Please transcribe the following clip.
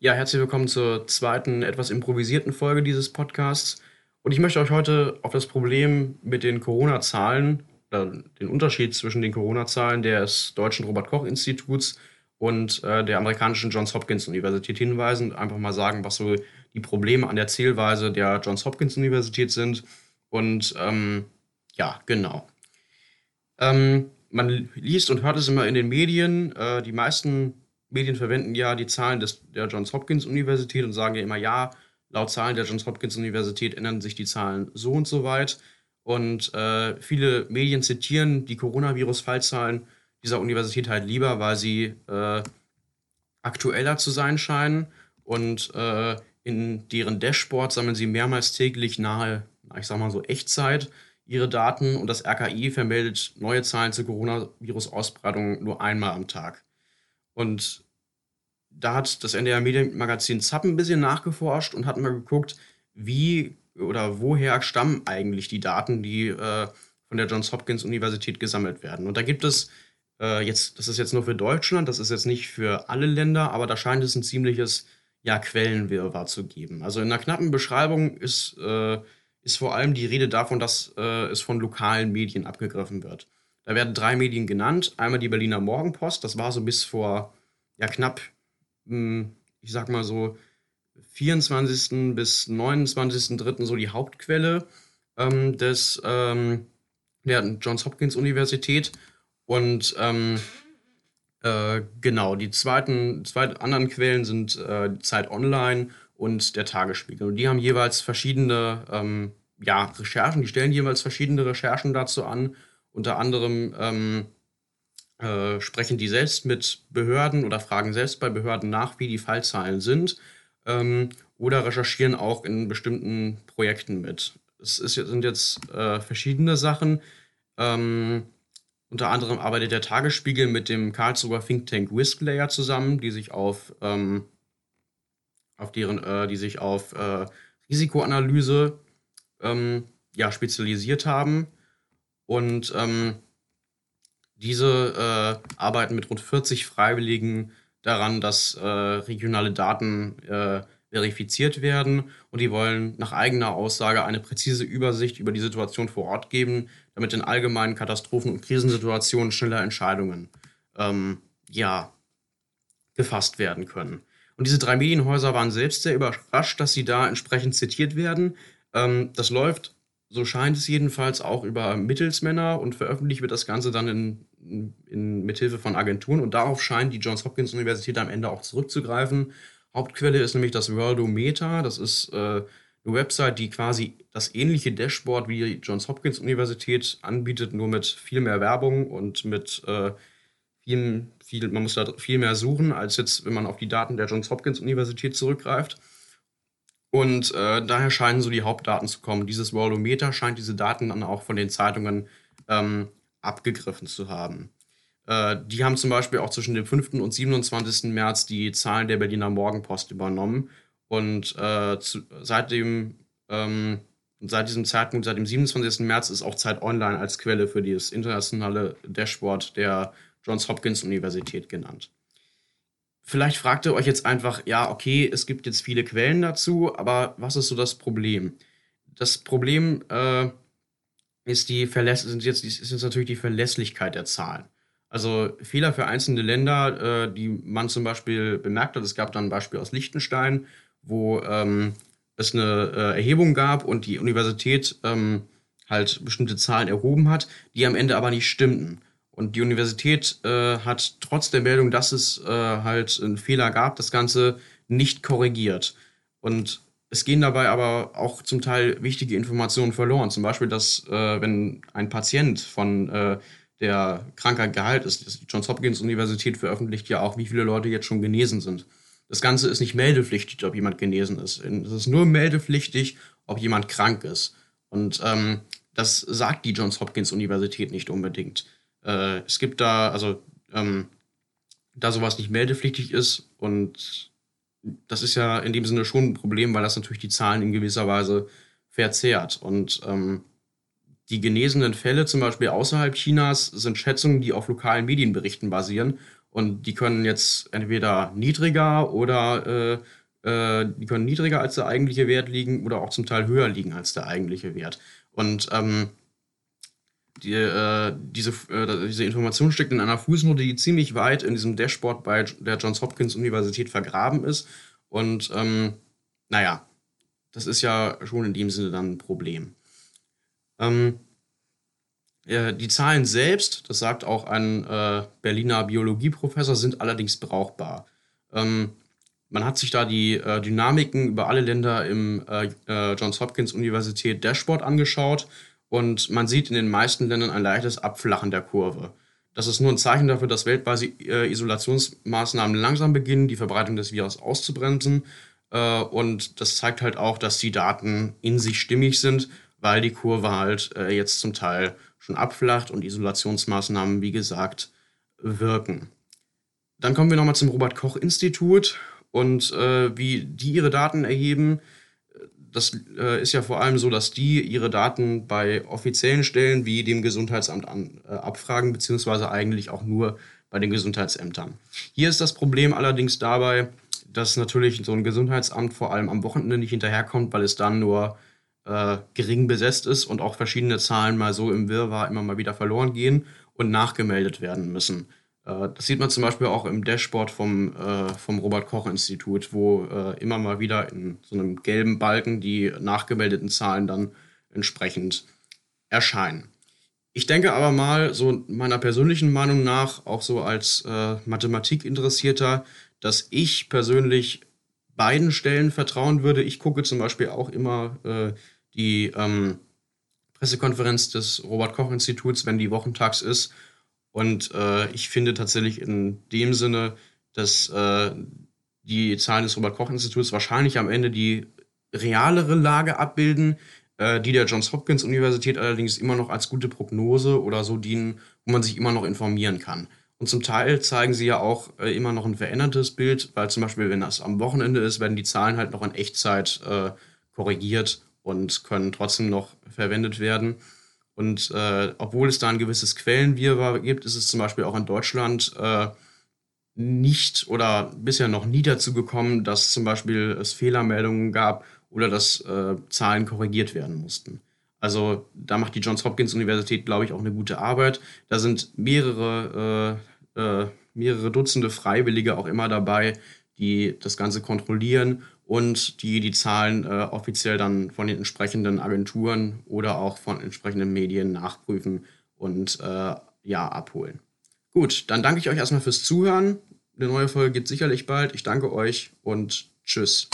Ja, herzlich willkommen zur zweiten, etwas improvisierten Folge dieses Podcasts. Und ich möchte euch heute auf das Problem mit den Corona-Zahlen, oder den Unterschied zwischen den Corona-Zahlen des Deutschen Robert-Koch-Instituts und äh, der amerikanischen Johns Hopkins Universität hinweisen. Einfach mal sagen, was so die Probleme an der Zählweise der Johns Hopkins Universität sind. Und ähm, ja, genau. Ähm, man liest und hört es immer in den Medien. Äh, die meisten Medien verwenden ja die Zahlen des, der Johns Hopkins Universität und sagen ja immer, ja, laut Zahlen der Johns Hopkins Universität ändern sich die Zahlen so und so weit. Und äh, viele Medien zitieren die Coronavirus-Fallzahlen dieser Universität halt lieber, weil sie äh, aktueller zu sein scheinen. Und äh, in deren Dashboard sammeln sie mehrmals täglich nahe, ich sag mal so Echtzeit, ihre Daten und das RKI vermeldet neue Zahlen zur Coronavirus-Ausbreitung nur einmal am Tag. Und da hat das NDR Medienmagazin Zapp ein bisschen nachgeforscht und hat mal geguckt, wie oder woher stammen eigentlich die Daten, die äh, von der Johns Hopkins Universität gesammelt werden. Und da gibt es äh, jetzt, das ist jetzt nur für Deutschland, das ist jetzt nicht für alle Länder, aber da scheint es ein ziemliches ja, Quellenwirrwarr zu geben. Also in einer knappen Beschreibung ist äh, ist vor allem die Rede davon, dass äh, es von lokalen Medien abgegriffen wird. Da werden drei Medien genannt. Einmal die Berliner Morgenpost, das war so bis vor ja, knapp, hm, ich sag mal so, 24. bis 29.3. so die Hauptquelle ähm, des, ähm, der Johns Hopkins Universität. Und ähm, äh, genau, die zweiten, zwei anderen Quellen sind äh, Zeit Online und der Tagesspiegel. Und die haben jeweils verschiedene ähm, ja, Recherchen, die stellen jeweils verschiedene Recherchen dazu an. Unter anderem ähm, äh, sprechen die selbst mit Behörden oder fragen selbst bei Behörden nach, wie die Fallzahlen sind. Ähm, oder recherchieren auch in bestimmten Projekten mit. Es ist, sind jetzt äh, verschiedene Sachen. Ähm, unter anderem arbeitet der Tagesspiegel mit dem Karlsruher Think Tank Whistlayer zusammen, die sich auf, ähm, auf deren, äh, die sich auf äh, Risikoanalyse ähm, ja, spezialisiert haben. Und ähm, diese äh, arbeiten mit rund 40 Freiwilligen daran, dass äh, regionale Daten äh, verifiziert werden. Und die wollen nach eigener Aussage eine präzise Übersicht über die Situation vor Ort geben, damit in allgemeinen Katastrophen- und Krisensituationen schneller Entscheidungen ähm, ja, gefasst werden können. Und diese drei Medienhäuser waren selbst sehr überrascht, dass sie da entsprechend zitiert werden, ähm, das läuft, so scheint es jedenfalls, auch über Mittelsmänner und veröffentlicht wird das Ganze dann in, in, mithilfe von Agenturen und darauf scheint die Johns Hopkins Universität am Ende auch zurückzugreifen. Hauptquelle ist nämlich das Worldometer. Das ist äh, eine Website, die quasi das ähnliche Dashboard wie die Johns Hopkins Universität anbietet, nur mit viel mehr Werbung und mit äh, viel, viel, man muss da viel mehr suchen, als jetzt, wenn man auf die Daten der Johns Hopkins Universität zurückgreift. Und äh, daher scheinen so die Hauptdaten zu kommen. Dieses Worldometer scheint diese Daten dann auch von den Zeitungen ähm, abgegriffen zu haben. Äh, die haben zum Beispiel auch zwischen dem 5. und 27. März die Zahlen der Berliner Morgenpost übernommen. Und äh, zu, seit, ähm, seit diesem Zeitpunkt, seit dem 27. März, ist auch Zeit Online als Quelle für das internationale Dashboard der Johns Hopkins Universität genannt. Vielleicht fragt ihr euch jetzt einfach, ja, okay, es gibt jetzt viele Quellen dazu, aber was ist so das Problem? Das Problem äh, ist, die Verläss sind jetzt, ist jetzt natürlich die Verlässlichkeit der Zahlen. Also Fehler für einzelne Länder, äh, die man zum Beispiel bemerkt hat. Es gab dann ein Beispiel aus Liechtenstein, wo ähm, es eine äh, Erhebung gab und die Universität ähm, halt bestimmte Zahlen erhoben hat, die am Ende aber nicht stimmten. Und die Universität äh, hat trotz der Meldung, dass es äh, halt einen Fehler gab, das Ganze nicht korrigiert. Und es gehen dabei aber auch zum Teil wichtige Informationen verloren. Zum Beispiel, dass äh, wenn ein Patient von äh, der Krankheit geheilt ist, die Johns Hopkins Universität veröffentlicht ja auch, wie viele Leute jetzt schon genesen sind. Das Ganze ist nicht meldepflichtig, ob jemand genesen ist. Es ist nur meldepflichtig, ob jemand krank ist. Und ähm, das sagt die Johns Hopkins Universität nicht unbedingt. Äh, es gibt da, also ähm, da sowas nicht meldepflichtig ist und das ist ja in dem Sinne schon ein Problem, weil das natürlich die Zahlen in gewisser Weise verzerrt. Und ähm, die genesenen Fälle, zum Beispiel außerhalb Chinas, sind Schätzungen, die auf lokalen Medienberichten basieren Und die können jetzt entweder niedriger oder äh, äh, die können niedriger als der eigentliche Wert liegen oder auch zum Teil höher liegen als der eigentliche Wert. Und ähm, die, äh, diese, äh, diese Information steckt in einer Fußnote, die ziemlich weit in diesem Dashboard bei der Johns Hopkins Universität vergraben ist. Und ähm, naja, das ist ja schon in dem Sinne dann ein Problem. Ähm, äh, die Zahlen selbst, das sagt auch ein äh, Berliner Biologieprofessor, sind allerdings brauchbar. Ähm, man hat sich da die äh, Dynamiken über alle Länder im äh, äh, Johns Hopkins Universität Dashboard angeschaut und man sieht in den meisten Ländern ein leichtes Abflachen der Kurve. Das ist nur ein Zeichen dafür, dass weltweite äh, Isolationsmaßnahmen langsam beginnen, die Verbreitung des Virus auszubremsen. Äh, und das zeigt halt auch, dass die Daten in sich stimmig sind, weil die Kurve halt äh, jetzt zum Teil schon abflacht und Isolationsmaßnahmen, wie gesagt, wirken. Dann kommen wir nochmal zum Robert Koch Institut und wie die ihre Daten erheben das äh, ist ja vor allem so, dass die ihre Daten bei offiziellen Stellen wie dem Gesundheitsamt an, äh, abfragen, beziehungsweise eigentlich auch nur bei den Gesundheitsämtern. Hier ist das Problem allerdings dabei, dass natürlich so ein Gesundheitsamt vor allem am Wochenende nicht hinterherkommt, weil es dann nur äh, gering besetzt ist und auch verschiedene Zahlen mal so im Wirrwarr immer mal wieder verloren gehen und nachgemeldet werden müssen. Äh, das sieht man zum Beispiel auch im Dashboard vom, äh, vom Robert-Koch-Institut, wo äh, immer mal wieder in so einem gelben Balken die nachgemeldeten Zahlen dann entsprechend erscheinen. Ich denke aber mal, so meiner persönlichen Meinung nach, auch so als äh, Mathematikinteressierter, dass ich persönlich beiden Stellen vertrauen würde. Ich gucke zum Beispiel auch immer äh, die ähm, Pressekonferenz des Robert-Koch-Instituts, wenn die wochentags ist und äh, ich finde tatsächlich in dem Sinne, dass äh, die Zahlen des Robert-Koch-Instituts wahrscheinlich am Ende die realere Lage abbilden, äh, die der Johns Hopkins Universität allerdings immer noch als gute Prognose oder so dienen, wo man sich immer noch informieren kann. Und zum Teil zeigen sie ja auch äh, immer noch ein verändertes Bild, weil zum Beispiel, wenn das am Wochenende ist, werden die Zahlen halt noch in Echtzeit äh, korrigiert und können trotzdem noch verwendet werden. Und äh, obwohl es da ein gewisses Quellenwirrwarr gibt, ist es zum Beispiel auch in Deutschland äh, nicht oder bisher noch nie dazu gekommen, dass zum Beispiel es Fehlermeldungen gab oder dass äh, Zahlen korrigiert werden mussten. Also da macht die Johns Hopkins Universität, glaube ich, auch eine gute Arbeit. Da sind mehrere, äh, äh, mehrere Dutzende Freiwillige auch immer dabei, die das Ganze kontrollieren und die die Zahlen äh, offiziell dann von den entsprechenden Agenturen oder auch von entsprechenden Medien nachprüfen und äh, ja, abholen. Gut, dann danke ich euch erstmal fürs Zuhören. Eine neue Folge gibt sicherlich bald. Ich danke euch und tschüss.